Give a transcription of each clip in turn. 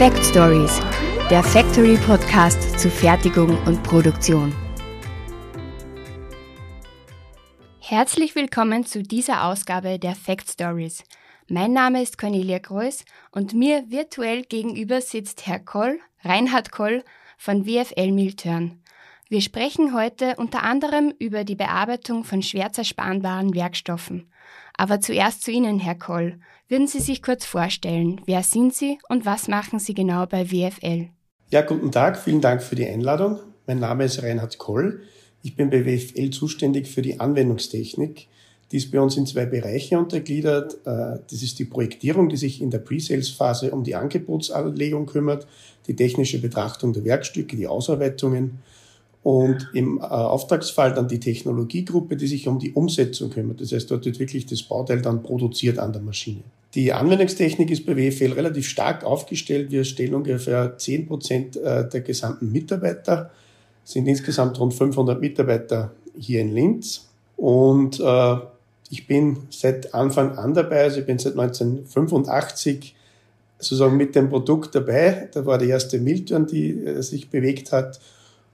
Fact Stories, der Factory Podcast zu Fertigung und Produktion. Herzlich willkommen zu dieser Ausgabe der Fact Stories. Mein Name ist Cornelia Greuß und mir virtuell gegenüber sitzt Herr Koll, Reinhard Koll von WFL Miltörn. Wir sprechen heute unter anderem über die Bearbeitung von schwer zerspanbaren Werkstoffen. Aber zuerst zu Ihnen, Herr Koll. Würden Sie sich kurz vorstellen, wer sind Sie und was machen Sie genau bei WFL? Ja, guten Tag, vielen Dank für die Einladung. Mein Name ist Reinhard Koll. Ich bin bei WFL zuständig für die Anwendungstechnik. Die ist bei uns in zwei Bereiche untergliedert. Äh, das ist die Projektierung, die sich in der Pre-Sales-Phase um die Angebotsanlegung kümmert, die technische Betrachtung der Werkstücke, die Ausarbeitungen und im äh, Auftragsfall dann die Technologiegruppe, die sich um die Umsetzung kümmert. Das heißt, dort wird wirklich das Bauteil dann produziert an der Maschine. Die Anwendungstechnik ist bei WFL relativ stark aufgestellt. Wir stellen ungefähr 10 Prozent äh, der gesamten Mitarbeiter, sind insgesamt rund 500 Mitarbeiter hier in Linz. Und äh, ich bin seit Anfang an dabei, also ich bin seit 1985 sozusagen mit dem Produkt dabei. Da war die erste Milton, die äh, sich bewegt hat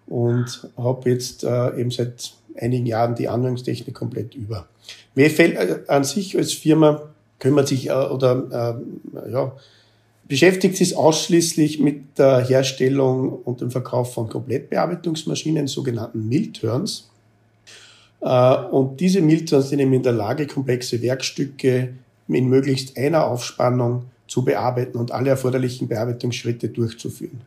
und habe jetzt äh, eben seit einigen Jahren die Anwendungstechnik komplett über. WFL äh, an sich als Firma kümmert sich äh, oder äh, ja, beschäftigt sich ausschließlich mit der Herstellung und dem Verkauf von Komplettbearbeitungsmaschinen, sogenannten Millturns. Äh, und diese Millturns sind eben in der Lage, komplexe Werkstücke in möglichst einer Aufspannung zu bearbeiten und alle erforderlichen Bearbeitungsschritte durchzuführen.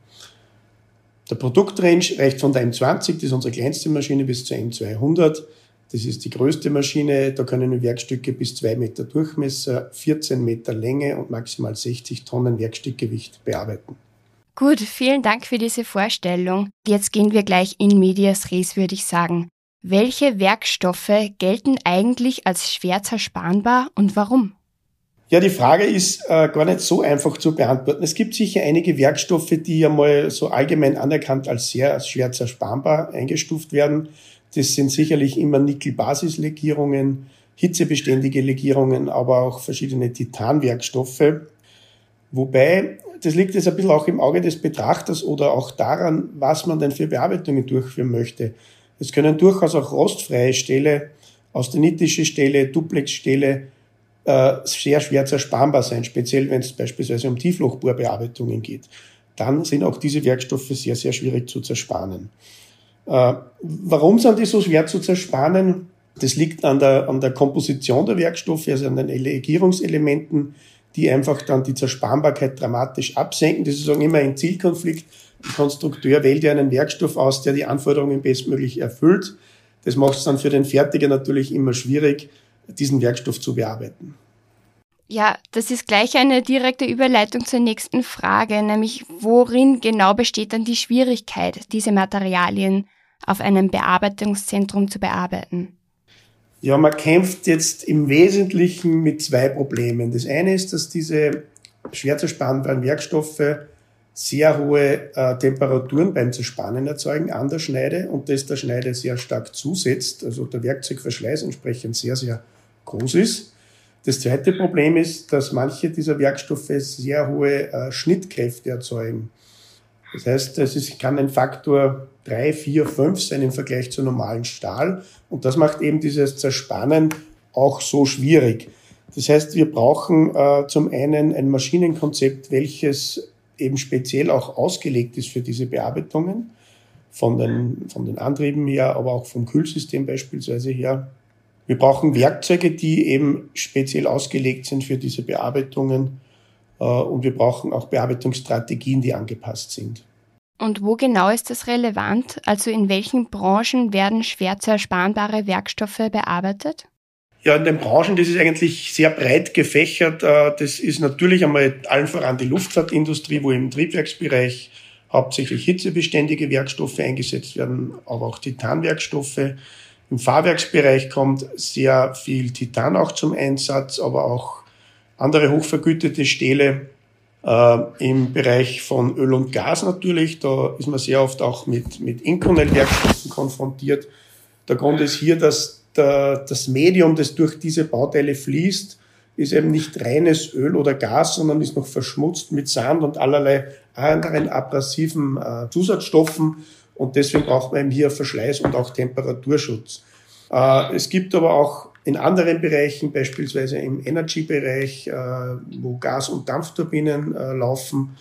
Der Produktrange reicht von der M20, das ist unsere kleinste Maschine, bis zur M200. Das ist die größte Maschine. Da können Werkstücke bis zwei Meter Durchmesser, 14 Meter Länge und maximal 60 Tonnen Werkstückgewicht bearbeiten. Gut, vielen Dank für diese Vorstellung. Jetzt gehen wir gleich in Medias Res, würde ich sagen. Welche Werkstoffe gelten eigentlich als schwer zerspanbar und warum? Ja, die Frage ist äh, gar nicht so einfach zu beantworten. Es gibt sicher einige Werkstoffe, die ja mal so allgemein anerkannt als sehr schwer zerspanbar eingestuft werden. Das sind sicherlich immer Nickel-Basis-Legierungen, hitzebeständige Legierungen, aber auch verschiedene Titanwerkstoffe. Wobei, das liegt jetzt ein bisschen auch im Auge des Betrachters oder auch daran, was man denn für Bearbeitungen durchführen möchte. Es können durchaus auch rostfreie Stähle, austenitische Stähle, Duplexstähle äh, sehr schwer zerspanbar sein, speziell wenn es beispielsweise um Tieflochbohrbearbeitungen geht. Dann sind auch diese Werkstoffe sehr, sehr schwierig zu zerspanen. Äh, warum sind die so schwer zu zerspanen? Das liegt an der, an der Komposition der Werkstoffe, also an den Legierungselementen, die einfach dann die Zerspanbarkeit dramatisch absenken. Das ist sozusagen immer ein Zielkonflikt. Ein Konstrukteur wählt ja einen Werkstoff aus, der die Anforderungen bestmöglich erfüllt. Das macht es dann für den Fertiger natürlich immer schwierig, diesen Werkstoff zu bearbeiten. Ja, das ist gleich eine direkte Überleitung zur nächsten Frage, nämlich worin genau besteht dann die Schwierigkeit, diese Materialien auf einem Bearbeitungszentrum zu bearbeiten? Ja, man kämpft jetzt im Wesentlichen mit zwei Problemen. Das eine ist, dass diese schwer zerspanbaren Werkstoffe sehr hohe äh, Temperaturen beim Zerspannen erzeugen an der Schneide und das der Schneide sehr stark zusetzt, also der Werkzeugverschleiß entsprechend sehr, sehr groß ist. Das zweite Problem ist, dass manche dieser Werkstoffe sehr hohe äh, Schnittkräfte erzeugen. Das heißt, es ist, kann ein Faktor drei, vier, fünf sein im Vergleich zu normalen Stahl. Und das macht eben dieses Zerspannen auch so schwierig. Das heißt, wir brauchen äh, zum einen ein Maschinenkonzept, welches eben speziell auch ausgelegt ist für diese Bearbeitungen, von den, von den Antrieben her, aber auch vom Kühlsystem beispielsweise her. Wir brauchen Werkzeuge, die eben speziell ausgelegt sind für diese Bearbeitungen. Äh, und wir brauchen auch Bearbeitungsstrategien, die angepasst sind. Und wo genau ist das relevant? Also in welchen Branchen werden schwer zerspanbare Werkstoffe bearbeitet? Ja, in den Branchen, das ist eigentlich sehr breit gefächert. Äh, das ist natürlich einmal allen voran die Luftfahrtindustrie, wo im Triebwerksbereich hauptsächlich hitzebeständige Werkstoffe eingesetzt werden, aber auch Titanwerkstoffe. Im Fahrwerksbereich kommt sehr viel Titan auch zum Einsatz, aber auch andere hochvergütete Stähle. Äh, Im Bereich von Öl und Gas natürlich, da ist man sehr oft auch mit, mit Inconel-Werkstoffen konfrontiert. Der Grund ist hier, dass der, das Medium, das durch diese Bauteile fließt, ist eben nicht reines Öl oder Gas, sondern ist noch verschmutzt mit Sand und allerlei anderen abrasiven äh, Zusatzstoffen und deswegen braucht man eben hier Verschleiß und auch Temperaturschutz. Äh, es gibt aber auch in anderen Bereichen, beispielsweise im Energy-Bereich, äh, wo Gas- und Dampfturbinen äh, laufen,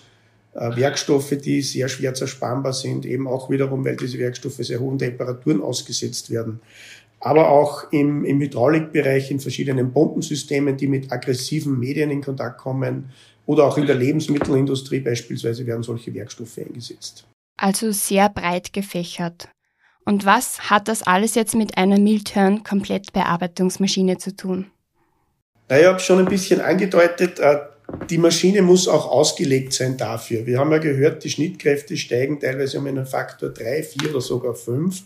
äh, Werkstoffe, die sehr schwer zerspannbar sind, eben auch wiederum, weil diese Werkstoffe sehr hohen Temperaturen ausgesetzt werden. Aber auch im, im Hydraulikbereich, in verschiedenen Pumpensystemen, die mit aggressiven Medien in Kontakt kommen, oder auch in der Lebensmittelindustrie beispielsweise werden solche Werkstoffe eingesetzt. Also sehr breit gefächert. Und was hat das alles jetzt mit einer Milturn Komplettbearbeitungsmaschine zu tun? Na, ich habe schon ein bisschen angedeutet, äh, die Maschine muss auch ausgelegt sein dafür. Wir haben ja gehört, die Schnittkräfte steigen teilweise um einen Faktor 3, 4 oder sogar 5.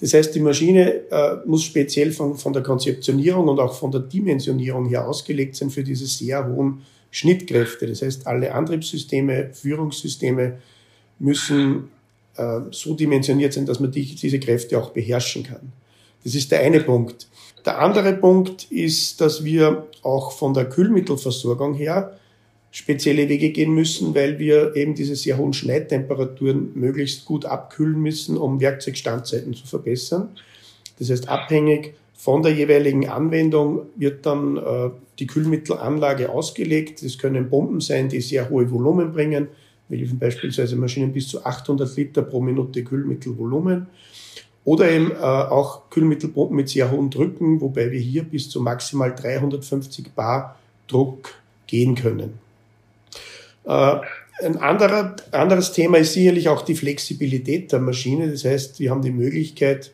Das heißt, die Maschine äh, muss speziell von, von der Konzeptionierung und auch von der Dimensionierung her ausgelegt sein für diese sehr hohen Schnittkräfte. Das heißt, alle Antriebssysteme, Führungssysteme müssen so dimensioniert sein, dass man die, diese Kräfte auch beherrschen kann. Das ist der eine Punkt. Der andere Punkt ist, dass wir auch von der Kühlmittelversorgung her spezielle Wege gehen müssen, weil wir eben diese sehr hohen Schneidtemperaturen möglichst gut abkühlen müssen, um Werkzeugstandzeiten zu verbessern. Das heißt, abhängig von der jeweiligen Anwendung wird dann äh, die Kühlmittelanlage ausgelegt. Das können Bomben sein, die sehr hohe Volumen bringen. Wir liefern beispielsweise Maschinen bis zu 800 Liter pro Minute Kühlmittelvolumen. Oder eben äh, auch Kühlmittelpumpen mit sehr hohen Drücken, wobei wir hier bis zu maximal 350 Bar Druck gehen können. Äh, ein anderer, anderes Thema ist sicherlich auch die Flexibilität der Maschine. Das heißt, wir haben die Möglichkeit,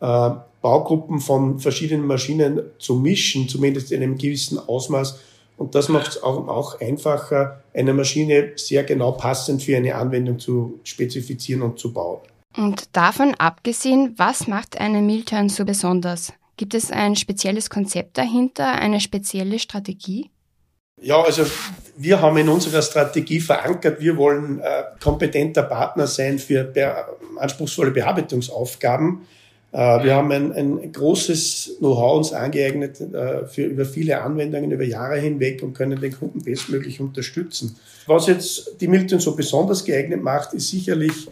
äh, Baugruppen von verschiedenen Maschinen zu mischen, zumindest in einem gewissen Ausmaß. Und das macht es auch, auch einfacher, eine Maschine sehr genau passend für eine Anwendung zu spezifizieren und zu bauen. Und davon abgesehen, was macht eine Milturn so besonders? Gibt es ein spezielles Konzept dahinter, eine spezielle Strategie? Ja, also wir haben in unserer Strategie verankert, wir wollen äh, kompetenter Partner sein für be anspruchsvolle Bearbeitungsaufgaben. Äh, wir haben ein, ein großes Know-how uns angeeignet äh, für über viele Anwendungen über Jahre hinweg und können den Kunden bestmöglich unterstützen. Was jetzt die Milton so besonders geeignet macht, ist sicherlich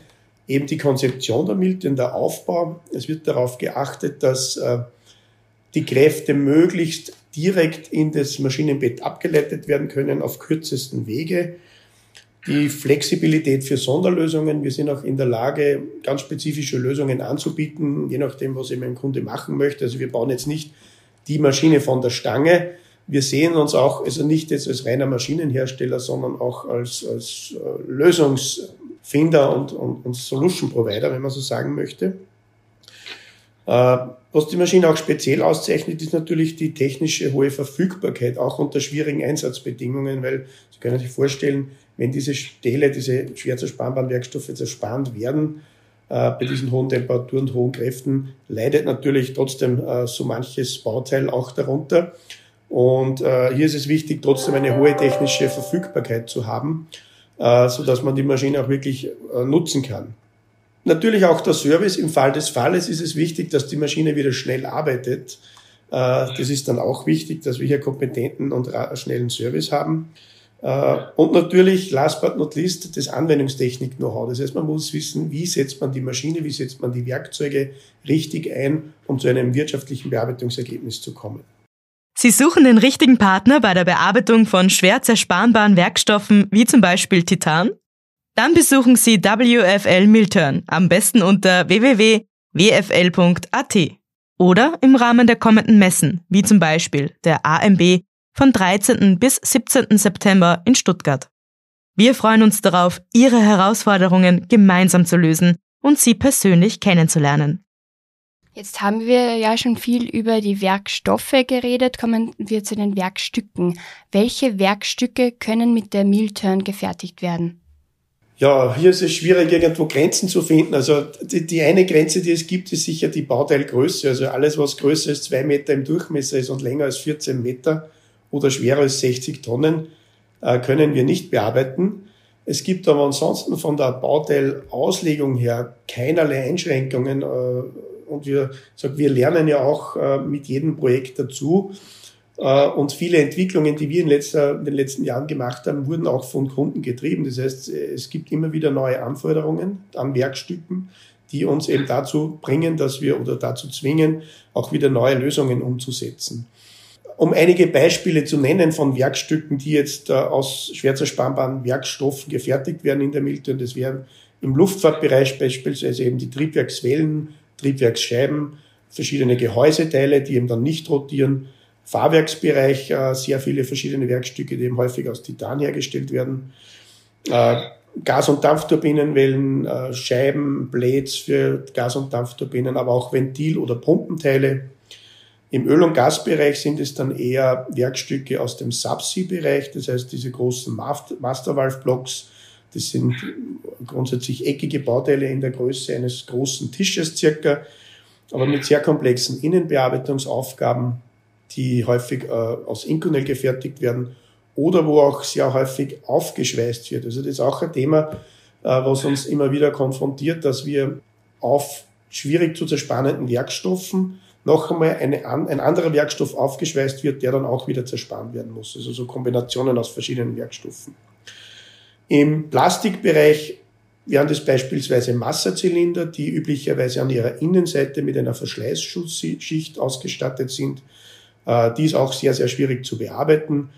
eben die Konzeption der Milton, der Aufbau. Es wird darauf geachtet, dass äh, die Kräfte möglichst direkt in das Maschinenbett abgeleitet werden können auf kürzesten Wege. Die Flexibilität für Sonderlösungen. Wir sind auch in der Lage, ganz spezifische Lösungen anzubieten, je nachdem, was eben ein Kunde machen möchte. Also wir bauen jetzt nicht die Maschine von der Stange. Wir sehen uns auch, also nicht jetzt als reiner Maschinenhersteller, sondern auch als, als äh, Lösungsfinder und, und, und Solution Provider, wenn man so sagen möchte. Äh, was die Maschine auch speziell auszeichnet, ist natürlich die technische hohe Verfügbarkeit, auch unter schwierigen Einsatzbedingungen, weil Sie können sich vorstellen, wenn diese Stähle, diese schwer zerspanbaren Werkstoffe zerspannt werden, äh, bei diesen hohen Temperaturen und hohen Kräften, leidet natürlich trotzdem äh, so manches Bauteil auch darunter. Und äh, hier ist es wichtig, trotzdem eine hohe technische Verfügbarkeit zu haben, äh, so dass man die Maschine auch wirklich äh, nutzen kann. Natürlich auch der Service. Im Fall des Falles ist es wichtig, dass die Maschine wieder schnell arbeitet. Äh, das ist dann auch wichtig, dass wir hier kompetenten und schnellen Service haben. Äh, und natürlich, last but not least, das Anwendungstechnik-Know-how. Das heißt, man muss wissen, wie setzt man die Maschine, wie setzt man die Werkzeuge richtig ein, um zu einem wirtschaftlichen Bearbeitungsergebnis zu kommen. Sie suchen den richtigen Partner bei der Bearbeitung von schwer zerspanbaren Werkstoffen wie zum Beispiel Titan? Dann besuchen Sie WFL Milturn, am besten unter www.wfl.at oder im Rahmen der kommenden Messen, wie zum Beispiel der AMB von 13. bis 17. September in Stuttgart. Wir freuen uns darauf, Ihre Herausforderungen gemeinsam zu lösen und Sie persönlich kennenzulernen. Jetzt haben wir ja schon viel über die Werkstoffe geredet, kommen wir zu den Werkstücken. Welche Werkstücke können mit der Milturn gefertigt werden? Ja, hier ist es schwierig, irgendwo Grenzen zu finden. Also die, die eine Grenze, die es gibt, ist sicher die Bauteilgröße. Also alles, was größer als zwei Meter im Durchmesser ist und länger als 14 Meter oder schwerer als 60 Tonnen, äh, können wir nicht bearbeiten. Es gibt aber ansonsten von der Bauteilauslegung her keinerlei Einschränkungen. Äh, und wir, sag, wir lernen ja auch äh, mit jedem Projekt dazu. Und viele Entwicklungen, die wir in, letzter, in, den letzten Jahren gemacht haben, wurden auch von Kunden getrieben. Das heißt, es gibt immer wieder neue Anforderungen an Werkstücken, die uns eben dazu bringen, dass wir oder dazu zwingen, auch wieder neue Lösungen umzusetzen. Um einige Beispiele zu nennen von Werkstücken, die jetzt äh, aus schwer zerspanbaren Werkstoffen gefertigt werden in der Milton, das wären im Luftfahrtbereich beispielsweise eben die Triebwerkswellen, Triebwerksscheiben, verschiedene Gehäuseteile, die eben dann nicht rotieren, Fahrwerksbereich äh, sehr viele verschiedene Werkstücke, die eben häufig aus Titan hergestellt werden. Äh, Gas- und Dampfturbinenwellen, Scheiben, Blades für Gas- und Dampfturbinen, aber auch Ventil- oder Pumpenteile. Im Öl- und Gasbereich sind es dann eher Werkstücke aus dem Subsea-Bereich, das heißt diese großen Mastervalve-Blocks. Das sind grundsätzlich eckige Bauteile in der Größe eines großen Tisches circa, aber mit sehr komplexen Innenbearbeitungsaufgaben die häufig äh, aus Inconel gefertigt werden oder wo auch sehr häufig aufgeschweißt wird. Also das ist auch ein Thema, äh, was uns immer wieder konfrontiert, dass wir auf schwierig zu zerspannenden Werkstoffen noch einmal eine, ein anderer Werkstoff aufgeschweißt wird, der dann auch wieder zerspannt werden muss. Also so Kombinationen aus verschiedenen Werkstoffen. Im Plastikbereich wären das beispielsweise Masserzylinder, die üblicherweise an ihrer Innenseite mit einer Verschleißschutzschicht ausgestattet sind. Äh, die ist auch sehr, sehr schwierig zu bearbeiten,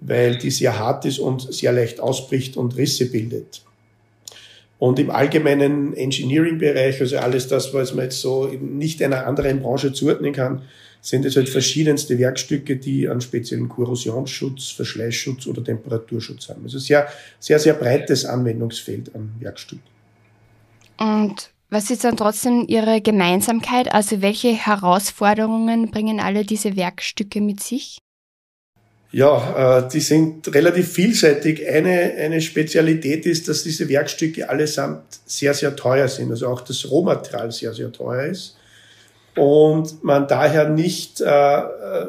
weil die sehr hart ist und sehr leicht ausbricht und Risse bildet. Und im allgemeinen Engineering-Bereich, also alles das, was man jetzt so nicht einer anderen Branche zuordnen kann, sind es halt verschiedenste Werkstücke, die einen speziellen Korrosionsschutz, Verschleißschutz oder Temperaturschutz haben. Also sehr, sehr, sehr breites Anwendungsfeld an Werkstücken. Und was ist dann trotzdem Ihre Gemeinsamkeit? Also welche Herausforderungen bringen alle diese Werkstücke mit sich? Ja, äh, die sind relativ vielseitig. Eine, eine Spezialität ist, dass diese Werkstücke allesamt sehr, sehr teuer sind. Also auch das Rohmaterial sehr, sehr teuer ist. Und man daher nicht äh,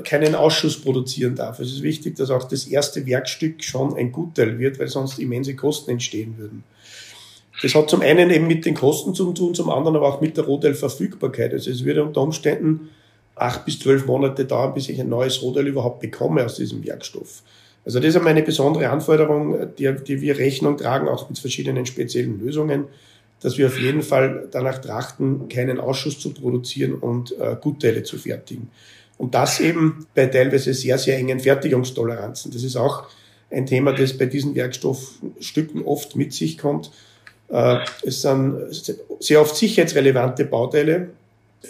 keinen Ausschuss produzieren darf. Es ist wichtig, dass auch das erste Werkstück schon ein Gutteil wird, weil sonst immense Kosten entstehen würden. Das hat zum einen eben mit den Kosten zu tun, zum anderen aber auch mit der Rohteilverfügbarkeit. Also es würde unter Umständen acht bis zwölf Monate dauern, bis ich ein neues Rohteil überhaupt bekomme aus diesem Werkstoff. Also das ist einmal eine besondere Anforderung, die, die wir Rechnung tragen, auch mit verschiedenen speziellen Lösungen, dass wir auf jeden Fall danach trachten, keinen Ausschuss zu produzieren und äh, Gutteile zu fertigen. Und das eben bei teilweise sehr, sehr engen Fertigungstoleranzen. Das ist auch ein Thema, das bei diesen Werkstoffstücken oft mit sich kommt äh, es sind sehr oft sicherheitsrelevante Bauteile,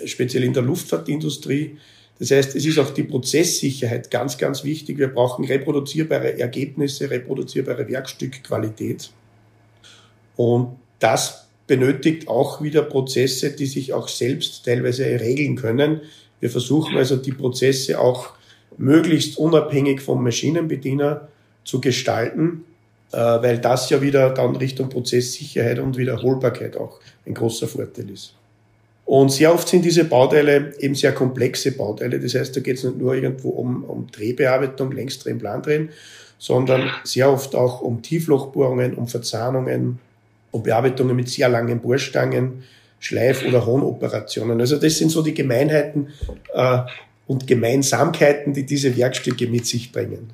speziell in der Luftfahrtindustrie. Das heißt, es ist auch die Prozesssicherheit ganz, ganz wichtig. Wir brauchen reproduzierbare Ergebnisse, reproduzierbare Werkstückqualität. Und das benötigt auch wieder Prozesse, die sich auch selbst teilweise regeln können. Wir versuchen also die Prozesse auch möglichst unabhängig vom Maschinenbediener zu gestalten, äh, weil das ja wieder dann Richtung Prozesssicherheit und Wiederholbarkeit auch ein großer Vorteil ist. Und sehr oft sind diese Bauteile eben sehr komplexe Bauteile. Das heißt, da geht es nicht nur irgendwo um, um Drehbearbeitung, Längsdrehen, Plandrehen, sondern sehr oft auch um Tieflochbohrungen, um Verzahnungen, um Bearbeitungen mit sehr langen Bohrstangen, Schleif- oder Hohnoperationen. Also das sind so die Gemeinheiten äh, und Gemeinsamkeiten, die diese Werkstücke mit sich bringen.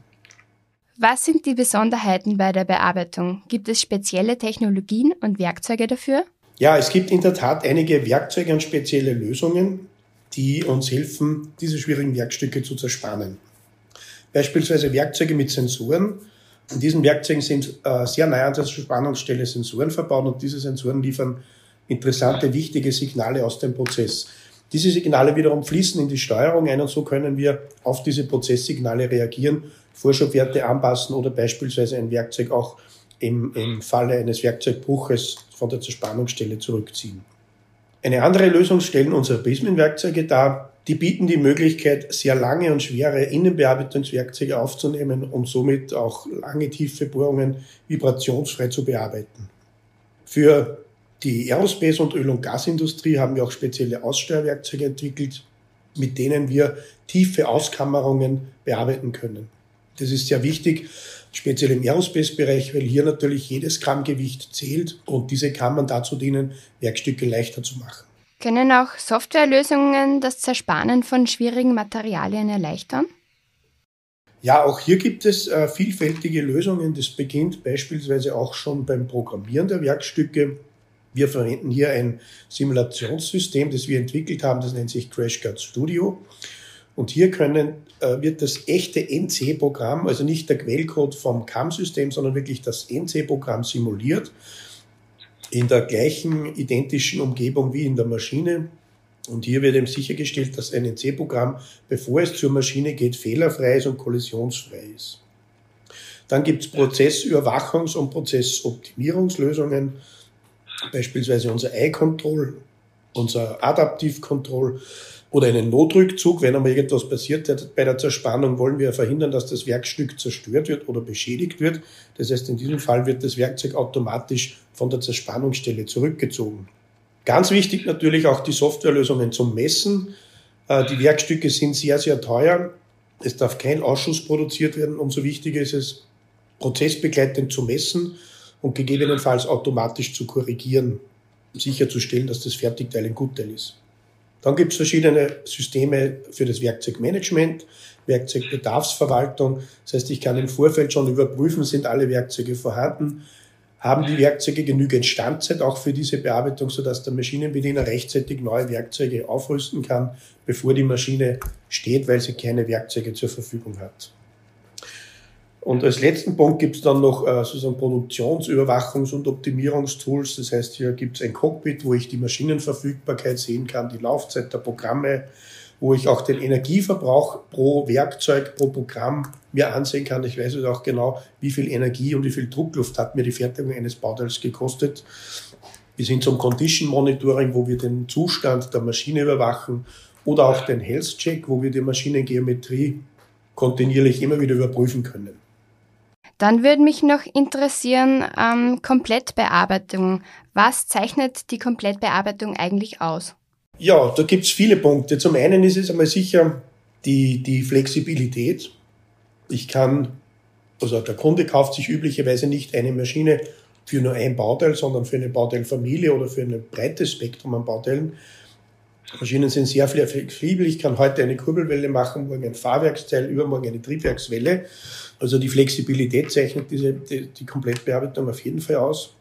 Was sind die Besonderheiten bei der Bearbeitung? Gibt es spezielle Technologien und Werkzeuge dafür? Ja, es gibt in der Tat einige Werkzeuge und spezielle Lösungen, die uns helfen, diese schwierigen Werkstücke zu zerspannen. Beispielsweise Werkzeuge mit Sensoren. In diesen Werkzeugen sind äh, sehr nahe an der Spannungsstelle Sensoren verbaut und diese Sensoren liefern interessante, wichtige Signale aus dem Prozess. Diese Signale wiederum fließen in die Steuerung ein und so können wir auf diese Prozesssignale reagieren Vorschubwerte anpassen oder beispielsweise ein Werkzeug auch im, im Falle eines Werkzeugbruches von der Zerspannungsstelle zurückziehen. Eine andere Lösung stellen unsere Prismenwerkzeuge dar. Die bieten die Möglichkeit, sehr lange und schwere Innenbearbeitungswerkzeuge aufzunehmen und somit auch lange tiefe Bohrungen vibrationsfrei zu bearbeiten. Für die Aerospace- und Öl- und Gasindustrie haben wir auch spezielle Aussteuerwerkzeuge entwickelt, mit denen wir tiefe Auskammerungen bearbeiten können. Das ist sehr wichtig, speziell im Aerospace-Bereich, weil hier natürlich jedes Grammgewicht zählt und diese Kammern dazu dienen, Werkstücke leichter zu machen. Können auch Softwarelösungen das Zerspannen von schwierigen Materialien erleichtern? Ja, auch hier gibt es äh, vielfältige Lösungen. Das beginnt beispielsweise auch schon beim Programmieren der Werkstücke. Wir verwenden hier ein Simulationssystem, das wir entwickelt haben, das nennt sich CrashGuard Studio. Und hier können, äh, wird das echte NC-Programm, also nicht der Quellcode vom CAM-System, sondern wirklich das NC-Programm simuliert in der gleichen identischen Umgebung wie in der Maschine. Und hier wird eben sichergestellt, dass ein NC-Programm, bevor es zur Maschine geht, fehlerfrei ist und kollisionsfrei ist. Dann gibt es Prozessüberwachungs- und Prozessoptimierungslösungen, beispielsweise unser iControl, unser Adaptive Control oder einen Notrückzug. Wenn einmal irgendwas passiert bei der Zerspannung, wollen wir verhindern, dass das Werkstück zerstört wird oder beschädigt wird. Das heißt, in diesem Fall wird das Werkzeug automatisch von der Zerspannungsstelle zurückgezogen. Ganz wichtig natürlich auch die Softwarelösungen zum Messen. Äh, die Werkstücke sind sehr, sehr teuer. Es darf kein Ausschuss produziert werden. Umso wichtiger ist es, prozessbegleitend zu messen und gegebenenfalls automatisch zu korrigieren, um sicherzustellen, dass das Fertigteil ein Gutteil ist. Dann gibt es verschiedene Systeme für das Werkzeugmanagement, Werkzeugbedarfsverwaltung. Das heißt, ich kann im Vorfeld schon überprüfen, sind alle Werkzeuge vorhanden, haben die Werkzeuge genügend Standzeit auch für diese Bearbeitung, sodass der Maschinenbediener rechtzeitig neue Werkzeuge aufrüsten kann, bevor die Maschine steht, weil sie keine Werkzeuge zur Verfügung hat. Und als letzten Punkt gibt es dann noch äh, sozusagen Produktionsüberwachungs- und Optimierungstools. Das heißt, hier gibt es ein Cockpit, wo ich die Maschinenverfügbarkeit sehen kann, die Laufzeit der Programme, wo ich auch den Energieverbrauch pro Werkzeug, pro Programm mir ansehen kann. Ich weiß auch genau, wie viel Energie und wie viel Druckluft hat mir die Fertigung eines Bauteils gekostet. Wir sind zum Condition Monitoring, wo wir den Zustand der Maschine überwachen oder auch den Health Check, wo wir die Maschinengeometrie kontinuierlich immer wieder überprüfen können. Dann würde mich noch interessieren, ähm, Komplettbearbeitung. Was zeichnet die Komplettbearbeitung eigentlich aus? Ja, da gibt es viele Punkte. Zum einen ist es einmal sicher die, die Flexibilität. Ich kann, also der Kunde kauft sich üblicherweise nicht eine Maschine für nur ein Bauteil, sondern für eine Bauteilfamilie oder für ein breites Spektrum an Bauteilen. Maschinen sind sehr flexibel. Ich kann heute eine Kurbelwelle machen, morgen ein Fahrwerksteil, übermorgen eine Triebwerkswelle. Also die Flexibilität zeichnet diese, die, die Komplettbearbeitung auf jeden Fall aus.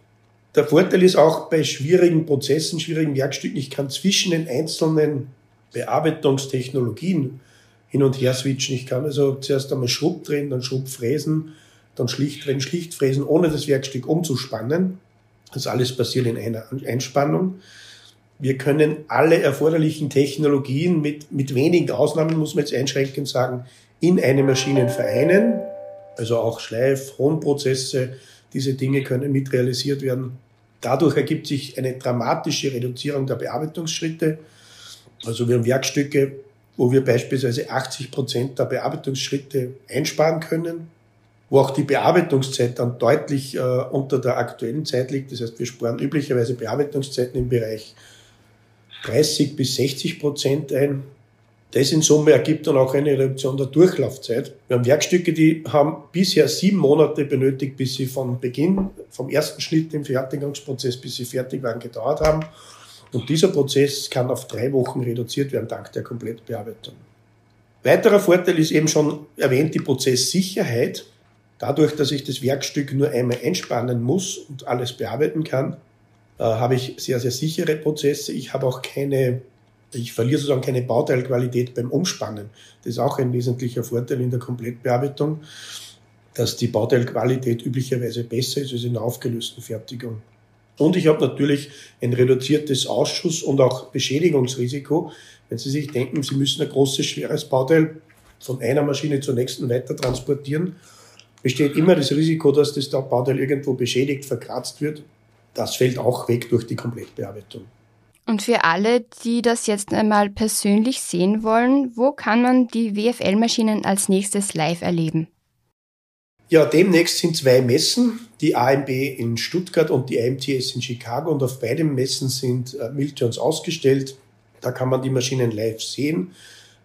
Der Vorteil ist auch bei schwierigen Prozessen, schwierigen Werkstücken, ich kann zwischen den einzelnen Bearbeitungstechnologien hin und her switchen. Ich kann also zuerst einmal Schrubb drehen, dann Schrubb fräsen, dann schlicht drehen, schlicht fräsen, ohne das Werkstück umzuspannen. Das alles passiert in einer Einspannung. Wir können alle erforderlichen Technologien mit, mit wenigen Ausnahmen, muss man jetzt einschränkend sagen, in eine Maschine vereinen. Also auch Schleif, Hohnprozesse, diese Dinge können mit realisiert werden. Dadurch ergibt sich eine dramatische Reduzierung der Bearbeitungsschritte. Also wir haben Werkstücke, wo wir beispielsweise 80 Prozent der Bearbeitungsschritte einsparen können, wo auch die Bearbeitungszeit dann deutlich äh, unter der aktuellen Zeit liegt. Das heißt, wir sparen üblicherweise Bearbeitungszeiten im Bereich 30 bis 60 Prozent ein. Das in Summe ergibt dann auch eine Reduktion der Durchlaufzeit. Wir haben Werkstücke, die haben bisher sieben Monate benötigt, bis sie von Beginn, vom ersten Schnitt im Fertigungsprozess, bis sie fertig waren, gedauert haben. Und dieser Prozess kann auf drei Wochen reduziert werden, dank der Komplettbearbeitung. Weiterer Vorteil ist eben schon erwähnt die Prozesssicherheit. Dadurch, dass ich das Werkstück nur einmal einspannen muss und alles bearbeiten kann, äh, habe ich sehr, sehr sichere Prozesse. Ich habe auch keine ich verliere sozusagen keine Bauteilqualität beim Umspannen. Das ist auch ein wesentlicher Vorteil in der Komplettbearbeitung, dass die Bauteilqualität üblicherweise besser ist als in der aufgelösten Fertigung. Und ich habe natürlich ein reduziertes Ausschuss- und auch Beschädigungsrisiko. Wenn Sie sich denken, Sie müssen ein großes, schweres Bauteil von einer Maschine zur nächsten weiter transportieren, besteht immer das Risiko, dass das Bauteil irgendwo beschädigt, verkratzt wird. Das fällt auch weg durch die Komplettbearbeitung. Und für alle, die das jetzt einmal persönlich sehen wollen, wo kann man die WFL-Maschinen als nächstes live erleben? Ja, demnächst sind zwei Messen, die AMB in Stuttgart und die AMTS in Chicago. Und auf beiden Messen sind äh, Miltons ausgestellt. Da kann man die Maschinen live sehen.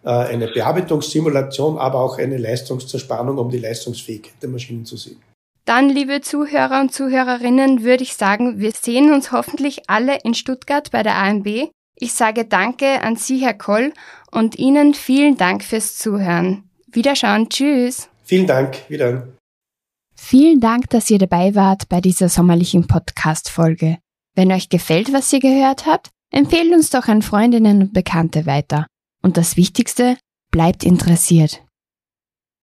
Äh, eine Bearbeitungssimulation, aber auch eine Leistungszerspannung, um die Leistungsfähigkeit der Maschinen zu sehen. Dann, liebe Zuhörer und Zuhörerinnen, würde ich sagen, wir sehen uns hoffentlich alle in Stuttgart bei der AMB. Ich sage Danke an Sie, Herr Koll, und Ihnen vielen Dank fürs Zuhören. Wiederschauen, tschüss. Vielen Dank, wieder. Vielen Dank, dass ihr dabei wart bei dieser sommerlichen Podcast-Folge. Wenn euch gefällt, was ihr gehört habt, empfehlt uns doch an Freundinnen und Bekannte weiter. Und das Wichtigste, bleibt interessiert.